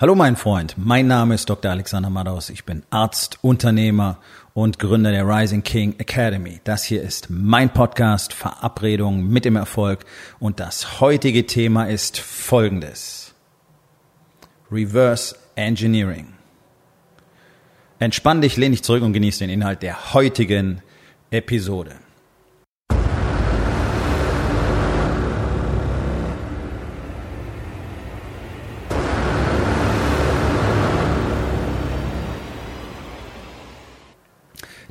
Hallo mein Freund, mein Name ist Dr. Alexander Madaus. Ich bin Arzt, Unternehmer und Gründer der Rising King Academy. Das hier ist mein Podcast Verabredung mit dem Erfolg und das heutige Thema ist folgendes. Reverse Engineering. Entspann dich, lehn dich zurück und genieße den Inhalt der heutigen Episode.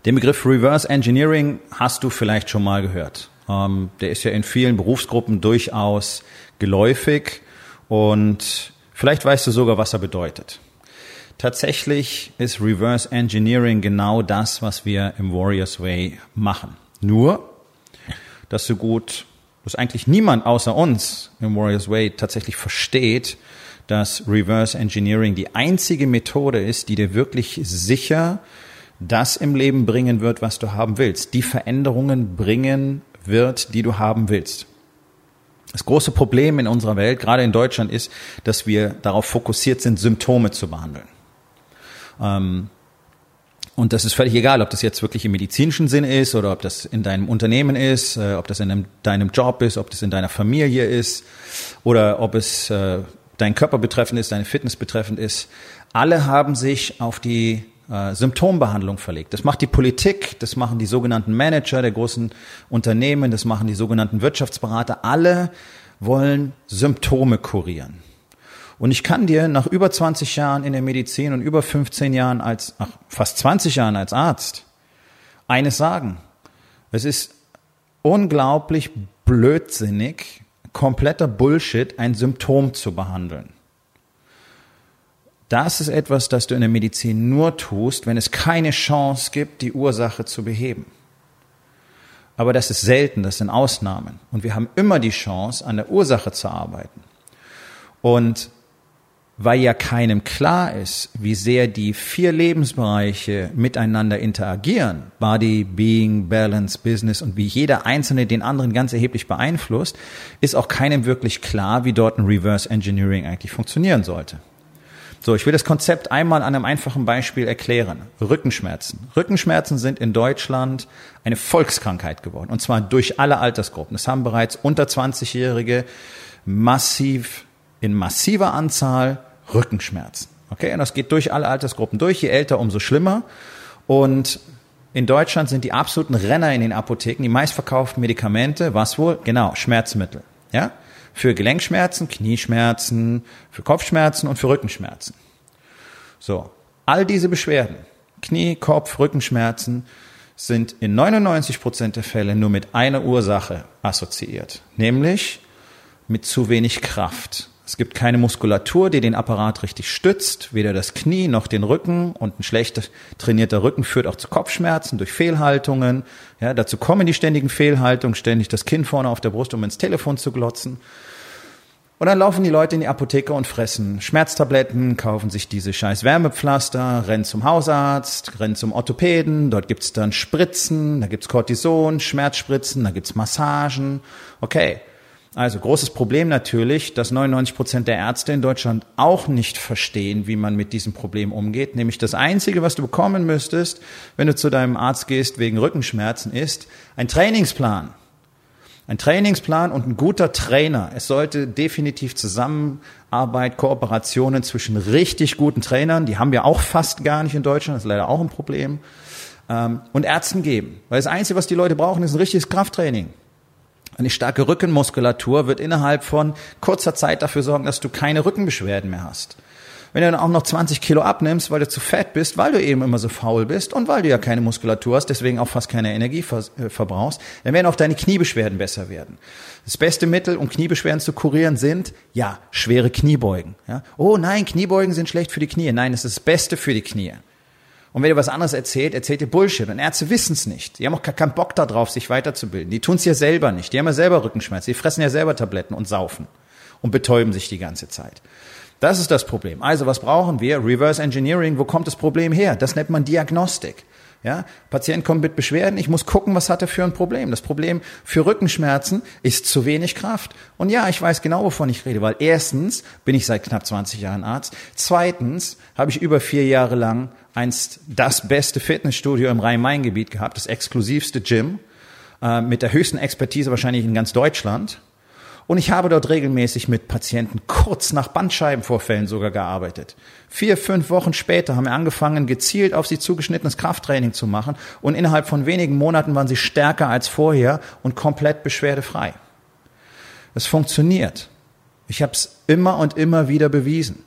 Den Begriff Reverse Engineering hast du vielleicht schon mal gehört. Ähm, der ist ja in vielen Berufsgruppen durchaus geläufig und vielleicht weißt du sogar, was er bedeutet. Tatsächlich ist Reverse Engineering genau das, was wir im Warriors Way machen. Nur, dass so gut, dass eigentlich niemand außer uns im Warriors Way tatsächlich versteht, dass Reverse Engineering die einzige Methode ist, die dir wirklich sicher das im Leben bringen wird, was du haben willst, die Veränderungen bringen wird, die du haben willst. Das große Problem in unserer Welt, gerade in Deutschland, ist, dass wir darauf fokussiert sind, Symptome zu behandeln. Ähm, und das ist völlig egal, ob das jetzt wirklich im medizinischen Sinn ist oder ob das in deinem Unternehmen ist, äh, ob das in deinem Job ist, ob das in deiner Familie ist oder ob es äh, deinen Körper betreffend ist, deine Fitness betreffend ist. Alle haben sich auf die äh, Symptombehandlung verlegt. Das macht die Politik, das machen die sogenannten Manager der großen Unternehmen, das machen die sogenannten Wirtschaftsberater. Alle wollen Symptome kurieren. Und ich kann dir nach über 20 Jahren in der Medizin und über 15 Jahren als, ach, fast 20 Jahren als Arzt eines sagen. Es ist unglaublich blödsinnig, kompletter Bullshit, ein Symptom zu behandeln. Das ist etwas, das du in der Medizin nur tust, wenn es keine Chance gibt, die Ursache zu beheben. Aber das ist selten, das sind Ausnahmen. Und wir haben immer die Chance, an der Ursache zu arbeiten. Und weil ja keinem klar ist, wie sehr die vier Lebensbereiche miteinander interagieren, Body, Being, Balance, Business und wie jeder einzelne den anderen ganz erheblich beeinflusst, ist auch keinem wirklich klar, wie dort ein Reverse Engineering eigentlich funktionieren sollte. So, ich will das Konzept einmal an einem einfachen Beispiel erklären. Rückenschmerzen. Rückenschmerzen sind in Deutschland eine Volkskrankheit geworden. Und zwar durch alle Altersgruppen. Es haben bereits unter 20-Jährige massiv, in massiver Anzahl Rückenschmerzen. Okay, und das geht durch alle Altersgruppen durch. Je älter, umso schlimmer. Und in Deutschland sind die absoluten Renner in den Apotheken die meistverkauften Medikamente. Was wohl? Genau, Schmerzmittel. Ja? Für Gelenkschmerzen, Knieschmerzen, für Kopfschmerzen und für Rückenschmerzen. So, all diese Beschwerden, Knie, Kopf, Rückenschmerzen, sind in 99 Prozent der Fälle nur mit einer Ursache assoziiert, nämlich mit zu wenig Kraft. Es gibt keine Muskulatur, die den Apparat richtig stützt, weder das Knie noch den Rücken und ein schlecht trainierter Rücken führt auch zu Kopfschmerzen durch Fehlhaltungen. Ja, dazu kommen die ständigen Fehlhaltungen, ständig das Kinn vorne auf der Brust, um ins Telefon zu glotzen. Und dann laufen die Leute in die Apotheke und fressen Schmerztabletten, kaufen sich diese scheiß Wärmepflaster, rennen zum Hausarzt, rennen zum Orthopäden, dort gibt's dann Spritzen, da gibt's Cortison, Schmerzspritzen, da gibt's Massagen. Okay, also großes Problem natürlich, dass 99 Prozent der Ärzte in Deutschland auch nicht verstehen, wie man mit diesem Problem umgeht. Nämlich das Einzige, was du bekommen müsstest, wenn du zu deinem Arzt gehst wegen Rückenschmerzen, ist ein Trainingsplan. Ein Trainingsplan und ein guter Trainer. Es sollte definitiv Zusammenarbeit, Kooperationen zwischen richtig guten Trainern, die haben wir auch fast gar nicht in Deutschland, das ist leider auch ein Problem, ähm, und Ärzten geben. Weil das Einzige, was die Leute brauchen, ist ein richtiges Krafttraining. Eine starke Rückenmuskulatur wird innerhalb von kurzer Zeit dafür sorgen, dass du keine Rückenbeschwerden mehr hast. Wenn du dann auch noch 20 Kilo abnimmst, weil du zu fett bist, weil du eben immer so faul bist und weil du ja keine Muskulatur hast, deswegen auch fast keine Energie äh, verbrauchst, dann werden auch deine Kniebeschwerden besser werden. Das beste Mittel, um Kniebeschwerden zu kurieren, sind, ja, schwere Kniebeugen. Ja? Oh nein, Kniebeugen sind schlecht für die Knie. Nein, es ist das Beste für die Knie. Und wenn ihr was anderes erzählt, erzählt ihr Bullshit. Und Ärzte wissen es nicht. Die haben auch keinen Bock darauf, sich weiterzubilden. Die tun es ja selber nicht. Die haben ja selber Rückenschmerzen. Die fressen ja selber Tabletten und saufen und betäuben sich die ganze Zeit. Das ist das Problem. Also was brauchen wir? Reverse Engineering. Wo kommt das Problem her? Das nennt man Diagnostik. Ja, Patient kommt mit Beschwerden, ich muss gucken, was hat er für ein Problem. Das Problem für Rückenschmerzen ist zu wenig Kraft. Und ja, ich weiß genau, wovon ich rede, weil erstens bin ich seit knapp 20 Jahren Arzt. Zweitens habe ich über vier Jahre lang einst das beste Fitnessstudio im Rhein-Main-Gebiet gehabt, das exklusivste Gym, äh, mit der höchsten Expertise wahrscheinlich in ganz Deutschland. Und ich habe dort regelmäßig mit Patienten kurz nach Bandscheibenvorfällen sogar gearbeitet. Vier, fünf Wochen später haben wir angefangen, gezielt auf sie zugeschnittenes Krafttraining zu machen. Und innerhalb von wenigen Monaten waren sie stärker als vorher und komplett beschwerdefrei. Es funktioniert. Ich habe es immer und immer wieder bewiesen.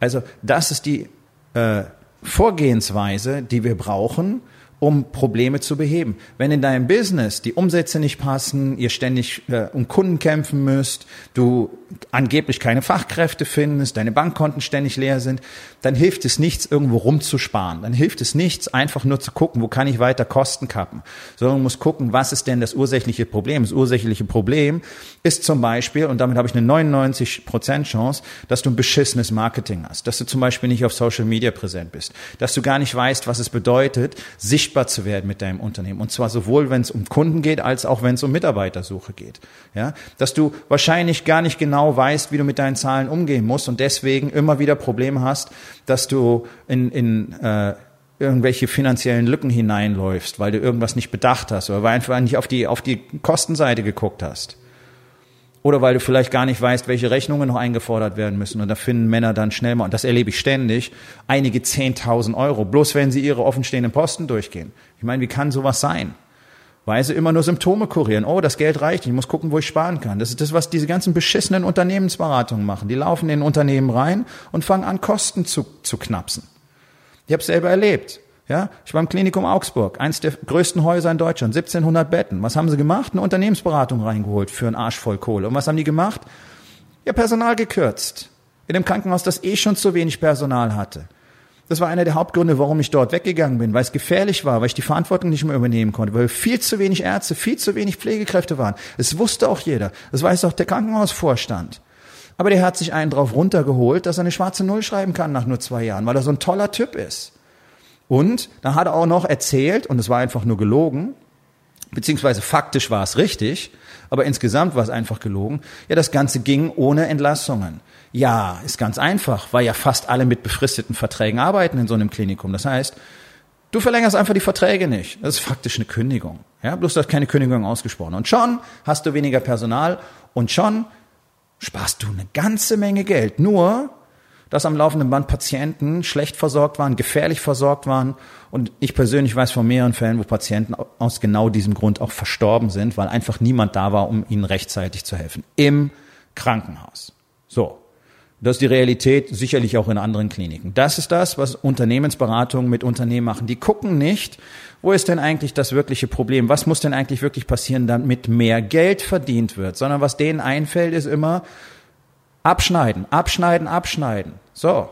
Also das ist die äh, Vorgehensweise, die wir brauchen, um Probleme zu beheben. Wenn in deinem Business die Umsätze nicht passen, ihr ständig äh, um Kunden kämpfen müsst, du angeblich keine Fachkräfte findest, deine Bankkonten ständig leer sind, dann hilft es nichts, irgendwo rumzusparen. Dann hilft es nichts, einfach nur zu gucken, wo kann ich weiter Kosten kappen, sondern muss gucken, was ist denn das ursächliche Problem. Das ursächliche Problem ist zum Beispiel, und damit habe ich eine 99% Chance, dass du ein beschissenes Marketing hast, dass du zum Beispiel nicht auf Social Media präsent bist, dass du gar nicht weißt, was es bedeutet, sichtbar sichtbar zu werden mit deinem Unternehmen. Und zwar sowohl, wenn es um Kunden geht, als auch, wenn es um Mitarbeitersuche geht. Ja, dass du wahrscheinlich gar nicht genau weißt, wie du mit deinen Zahlen umgehen musst und deswegen immer wieder Probleme hast, dass du in, in äh, irgendwelche finanziellen Lücken hineinläufst, weil du irgendwas nicht bedacht hast oder weil einfach nicht auf die, auf die Kostenseite geguckt hast. Oder weil du vielleicht gar nicht weißt, welche Rechnungen noch eingefordert werden müssen. Und da finden Männer dann schnell mal, und das erlebe ich ständig, einige 10.000 Euro, bloß wenn sie ihre offenstehenden Posten durchgehen. Ich meine, wie kann sowas sein? Weil sie immer nur Symptome kurieren. Oh, das Geld reicht, ich muss gucken, wo ich sparen kann. Das ist das, was diese ganzen beschissenen Unternehmensberatungen machen. Die laufen in Unternehmen rein und fangen an, Kosten zu, zu knapsen. Ich habe selber erlebt. Ja, ich war im Klinikum Augsburg, eins der größten Häuser in Deutschland, 1700 Betten. Was haben sie gemacht? Eine Unternehmensberatung reingeholt für einen Arsch voll Kohle. Und was haben die gemacht? Ja, Personal gekürzt. In dem Krankenhaus, das eh schon zu wenig Personal hatte. Das war einer der Hauptgründe, warum ich dort weggegangen bin, weil es gefährlich war, weil ich die Verantwortung nicht mehr übernehmen konnte, weil viel zu wenig Ärzte, viel zu wenig Pflegekräfte waren. Es wusste auch jeder. Das weiß auch der Krankenhausvorstand. Aber der hat sich einen drauf runtergeholt, dass er eine schwarze Null schreiben kann nach nur zwei Jahren, weil er so ein toller Typ ist. Und dann hat er auch noch erzählt, und es war einfach nur gelogen, beziehungsweise faktisch war es richtig, aber insgesamt war es einfach gelogen. Ja, das Ganze ging ohne Entlassungen. Ja, ist ganz einfach, weil ja fast alle mit befristeten Verträgen arbeiten in so einem Klinikum. Das heißt, du verlängerst einfach die Verträge nicht. Das ist faktisch eine Kündigung. Ja, bloß du hast keine Kündigung ausgesprochen. Und schon hast du weniger Personal und schon sparst du eine ganze Menge Geld. Nur, dass am laufenden Band Patienten schlecht versorgt waren, gefährlich versorgt waren. Und ich persönlich weiß von mehreren Fällen, wo Patienten aus genau diesem Grund auch verstorben sind, weil einfach niemand da war, um ihnen rechtzeitig zu helfen. Im Krankenhaus. So. Das ist die Realität, sicherlich auch in anderen Kliniken. Das ist das, was Unternehmensberatungen mit Unternehmen machen. Die gucken nicht, wo ist denn eigentlich das wirkliche Problem? Was muss denn eigentlich wirklich passieren, damit mehr Geld verdient wird? Sondern was denen einfällt, ist immer, Abschneiden, abschneiden, abschneiden. So.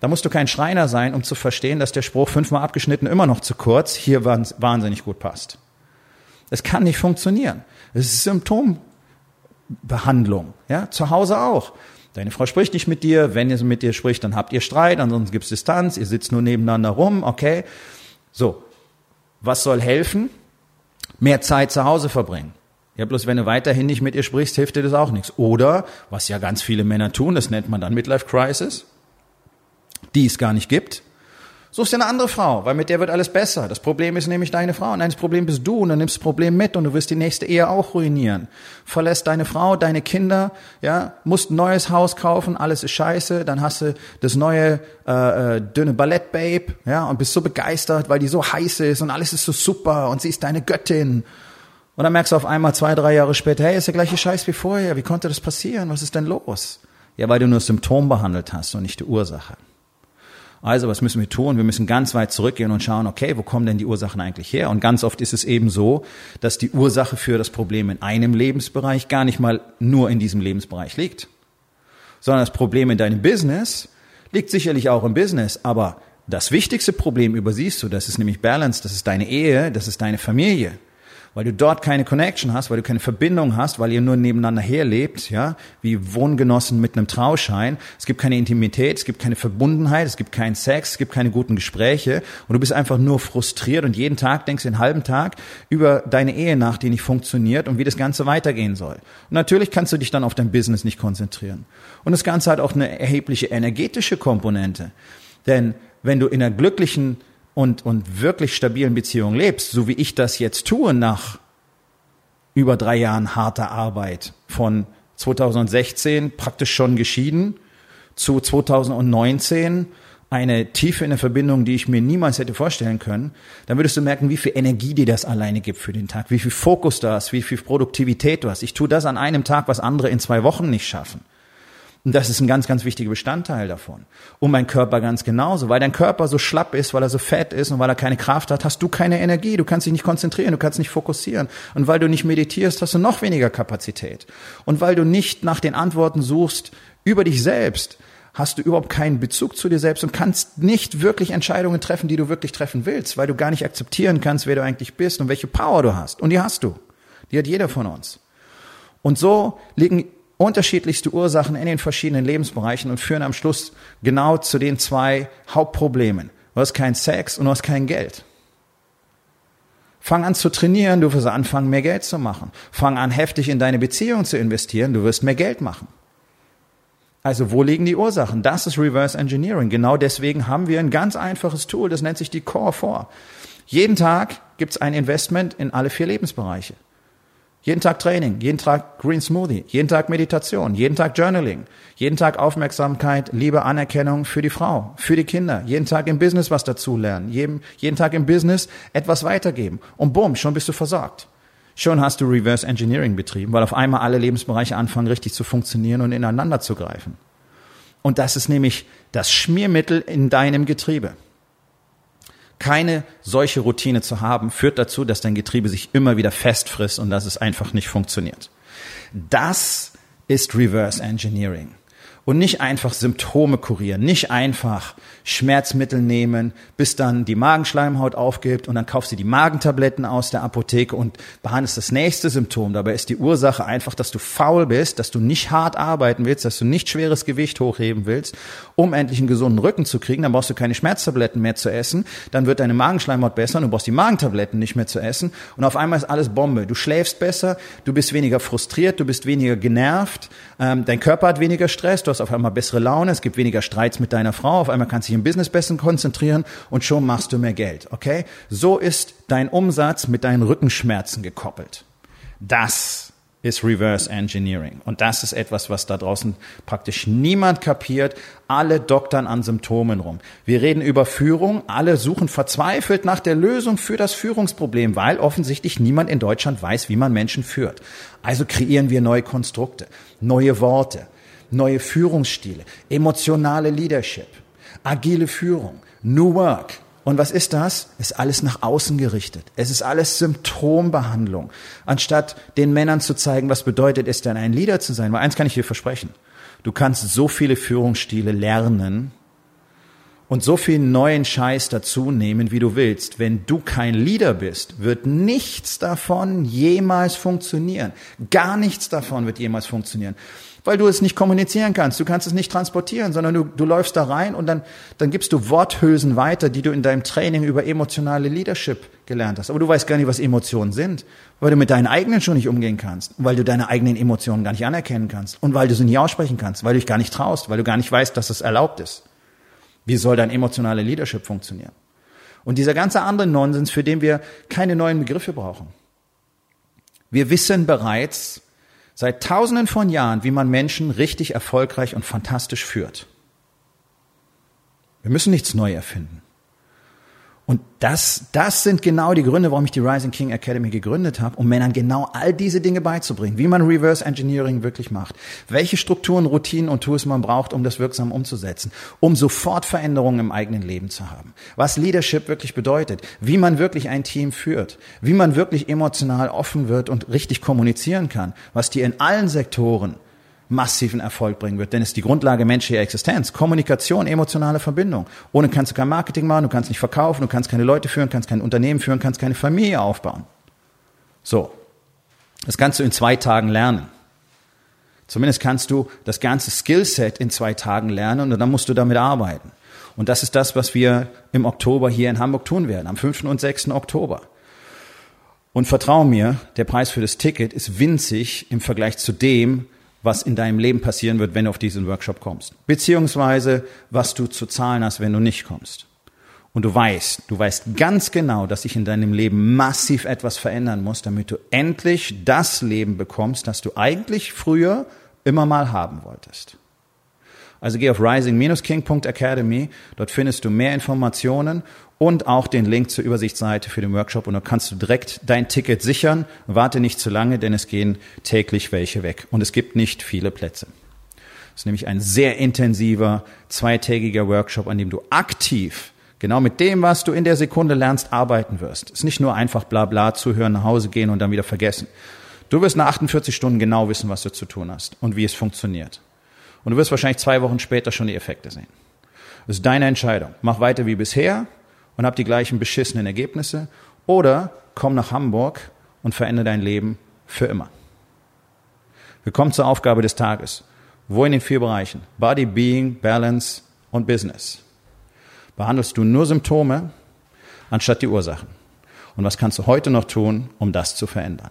Da musst du kein Schreiner sein, um zu verstehen, dass der Spruch fünfmal abgeschnitten immer noch zu kurz hier wahnsinnig gut passt. Es kann nicht funktionieren. Es ist Symptombehandlung. Ja, zu Hause auch. Deine Frau spricht nicht mit dir. Wenn ihr mit dir spricht, dann habt ihr Streit, ansonsten gibt's Distanz. Ihr sitzt nur nebeneinander rum. Okay. So. Was soll helfen? Mehr Zeit zu Hause verbringen. Ja, bloß wenn du weiterhin nicht mit ihr sprichst, hilft dir das auch nichts. Oder, was ja ganz viele Männer tun, das nennt man dann Midlife Crisis, die es gar nicht gibt, suchst dir eine andere Frau, weil mit der wird alles besser. Das Problem ist nämlich deine Frau. Nein, das Problem bist du und dann nimmst das Problem mit und du wirst die nächste Ehe auch ruinieren. Verlässt deine Frau, deine Kinder, ja, musst ein neues Haus kaufen, alles ist scheiße, dann hast du das neue äh, äh dünne Ballett-Babe, ja, und bist so begeistert, weil die so heiß ist und alles ist so super und sie ist deine Göttin und dann merkst du auf einmal zwei, drei Jahre später, hey, ist der gleiche Scheiß wie vorher. Wie konnte das passieren? Was ist denn los? Ja, weil du nur Symptom behandelt hast und nicht die Ursache. Also, was müssen wir tun? Wir müssen ganz weit zurückgehen und schauen, okay, wo kommen denn die Ursachen eigentlich her? Und ganz oft ist es eben so, dass die Ursache für das Problem in einem Lebensbereich gar nicht mal nur in diesem Lebensbereich liegt, sondern das Problem in deinem Business liegt sicherlich auch im Business, aber das wichtigste Problem übersiehst du, das ist nämlich Balance, das ist deine Ehe, das ist deine Familie. Weil du dort keine Connection hast, weil du keine Verbindung hast, weil ihr nur nebeneinander herlebt, ja, wie Wohngenossen mit einem Trauschein. Es gibt keine Intimität, es gibt keine Verbundenheit, es gibt keinen Sex, es gibt keine guten Gespräche und du bist einfach nur frustriert und jeden Tag denkst du den halben Tag über deine Ehe nach, die nicht funktioniert und wie das Ganze weitergehen soll. Und natürlich kannst du dich dann auf dein Business nicht konzentrieren. Und das Ganze hat auch eine erhebliche energetische Komponente. Denn wenn du in einer glücklichen und, und wirklich stabilen Beziehung lebst, so wie ich das jetzt tue nach über drei Jahren harter Arbeit von 2016 praktisch schon geschieden zu 2019 eine Tiefe in der Verbindung, die ich mir niemals hätte vorstellen können, dann würdest du merken, wie viel Energie dir das alleine gibt für den Tag, wie viel Fokus du hast, wie viel Produktivität du hast. Ich tue das an einem Tag, was andere in zwei Wochen nicht schaffen. Und das ist ein ganz, ganz wichtiger Bestandteil davon. Und mein Körper ganz genauso. Weil dein Körper so schlapp ist, weil er so fett ist und weil er keine Kraft hat, hast du keine Energie. Du kannst dich nicht konzentrieren, du kannst nicht fokussieren. Und weil du nicht meditierst, hast du noch weniger Kapazität. Und weil du nicht nach den Antworten suchst über dich selbst, hast du überhaupt keinen Bezug zu dir selbst und kannst nicht wirklich Entscheidungen treffen, die du wirklich treffen willst, weil du gar nicht akzeptieren kannst, wer du eigentlich bist und welche Power du hast. Und die hast du. Die hat jeder von uns. Und so liegen unterschiedlichste Ursachen in den verschiedenen Lebensbereichen und führen am Schluss genau zu den zwei Hauptproblemen. Du hast keinen Sex und du hast kein Geld. Fang an zu trainieren, du wirst anfangen, mehr Geld zu machen. Fang an, heftig in deine Beziehung zu investieren, du wirst mehr Geld machen. Also wo liegen die Ursachen? Das ist Reverse Engineering. Genau deswegen haben wir ein ganz einfaches Tool, das nennt sich die Core 4. Jeden Tag gibt es ein Investment in alle vier Lebensbereiche. Jeden Tag Training, jeden Tag Green Smoothie, jeden Tag Meditation, jeden Tag Journaling, jeden Tag Aufmerksamkeit, Liebe, Anerkennung für die Frau, für die Kinder, jeden Tag im Business was dazulernen, jeden, jeden Tag im Business etwas weitergeben. Und bumm, schon bist du versorgt. Schon hast du Reverse Engineering betrieben, weil auf einmal alle Lebensbereiche anfangen richtig zu funktionieren und ineinander zu greifen. Und das ist nämlich das Schmiermittel in deinem Getriebe keine solche Routine zu haben, führt dazu, dass dein Getriebe sich immer wieder festfrisst und dass es einfach nicht funktioniert. Das ist Reverse Engineering und nicht einfach Symptome kurieren, nicht einfach Schmerzmittel nehmen, bis dann die Magenschleimhaut aufgibt und dann kaufst du die Magentabletten aus der Apotheke und behandelst das nächste Symptom. Dabei ist die Ursache einfach, dass du faul bist, dass du nicht hart arbeiten willst, dass du nicht schweres Gewicht hochheben willst, um endlich einen gesunden Rücken zu kriegen. Dann brauchst du keine Schmerztabletten mehr zu essen, dann wird deine Magenschleimhaut besser und du brauchst die Magentabletten nicht mehr zu essen und auf einmal ist alles Bombe. Du schläfst besser, du bist weniger frustriert, du bist weniger genervt, ähm, dein Körper hat weniger Stress, du hast auf einmal bessere Laune, es gibt weniger Streits mit deiner Frau, auf einmal kannst du dich im Business besser konzentrieren und schon machst du mehr Geld, okay? So ist dein Umsatz mit deinen Rückenschmerzen gekoppelt. Das ist Reverse Engineering. Und das ist etwas, was da draußen praktisch niemand kapiert. Alle doktern an Symptomen rum. Wir reden über Führung. Alle suchen verzweifelt nach der Lösung für das Führungsproblem, weil offensichtlich niemand in Deutschland weiß, wie man Menschen führt. Also kreieren wir neue Konstrukte, neue Worte, neue Führungsstile, emotionale Leadership, agile Führung, New Work. Und was ist das? Ist alles nach außen gerichtet. Es ist alles Symptombehandlung. Anstatt den Männern zu zeigen, was bedeutet es denn, ein Leader zu sein. Weil eins kann ich dir versprechen. Du kannst so viele Führungsstile lernen und so viel neuen Scheiß dazu nehmen, wie du willst. Wenn du kein Leader bist, wird nichts davon jemals funktionieren. Gar nichts davon wird jemals funktionieren weil du es nicht kommunizieren kannst. Du kannst es nicht transportieren, sondern du, du läufst da rein und dann, dann gibst du Worthülsen weiter, die du in deinem Training über emotionale Leadership gelernt hast. Aber du weißt gar nicht, was Emotionen sind, weil du mit deinen eigenen schon nicht umgehen kannst, weil du deine eigenen Emotionen gar nicht anerkennen kannst und weil du sie nicht aussprechen kannst, weil du dich gar nicht traust, weil du gar nicht weißt, dass es erlaubt ist. Wie soll dein emotionale Leadership funktionieren? Und dieser ganze andere Nonsens, für den wir keine neuen Begriffe brauchen. Wir wissen bereits, seit tausenden von Jahren, wie man Menschen richtig erfolgreich und fantastisch führt. Wir müssen nichts neu erfinden. Und das, das sind genau die Gründe, warum ich die Rising King Academy gegründet habe, um Männern genau all diese Dinge beizubringen, wie man Reverse Engineering wirklich macht, welche Strukturen, Routinen und Tools man braucht, um das wirksam umzusetzen, um sofort Veränderungen im eigenen Leben zu haben, was Leadership wirklich bedeutet, wie man wirklich ein Team führt, wie man wirklich emotional offen wird und richtig kommunizieren kann, was dir in allen Sektoren massiven Erfolg bringen wird. Denn es ist die Grundlage menschlicher Existenz. Kommunikation, emotionale Verbindung. Ohne kannst du kein Marketing machen, du kannst nicht verkaufen, du kannst keine Leute führen, kannst kein Unternehmen führen, kannst keine Familie aufbauen. So. Das kannst du in zwei Tagen lernen. Zumindest kannst du das ganze Skillset in zwei Tagen lernen und dann musst du damit arbeiten. Und das ist das, was wir im Oktober hier in Hamburg tun werden, am 5. und 6. Oktober. Und vertrau mir, der Preis für das Ticket ist winzig im Vergleich zu dem, was in deinem Leben passieren wird, wenn du auf diesen Workshop kommst. Beziehungsweise, was du zu zahlen hast, wenn du nicht kommst. Und du weißt, du weißt ganz genau, dass sich in deinem Leben massiv etwas verändern muss, damit du endlich das Leben bekommst, das du eigentlich früher immer mal haben wolltest. Also geh auf rising-king.academy, dort findest du mehr Informationen und auch den Link zur Übersichtsseite für den Workshop und dort kannst du direkt dein Ticket sichern. Warte nicht zu lange, denn es gehen täglich welche weg und es gibt nicht viele Plätze. Es ist nämlich ein sehr intensiver, zweitägiger Workshop, an dem du aktiv genau mit dem, was du in der Sekunde lernst, arbeiten wirst. Es ist nicht nur einfach bla bla zuhören, nach Hause gehen und dann wieder vergessen. Du wirst nach 48 Stunden genau wissen, was du zu tun hast und wie es funktioniert. Und du wirst wahrscheinlich zwei Wochen später schon die Effekte sehen. Das ist deine Entscheidung. Mach weiter wie bisher und hab die gleichen beschissenen Ergebnisse oder komm nach Hamburg und verändere dein Leben für immer. Wir kommen zur Aufgabe des Tages. Wo in den vier Bereichen? Body, Being, Balance und Business. Behandelst du nur Symptome anstatt die Ursachen? Und was kannst du heute noch tun, um das zu verändern?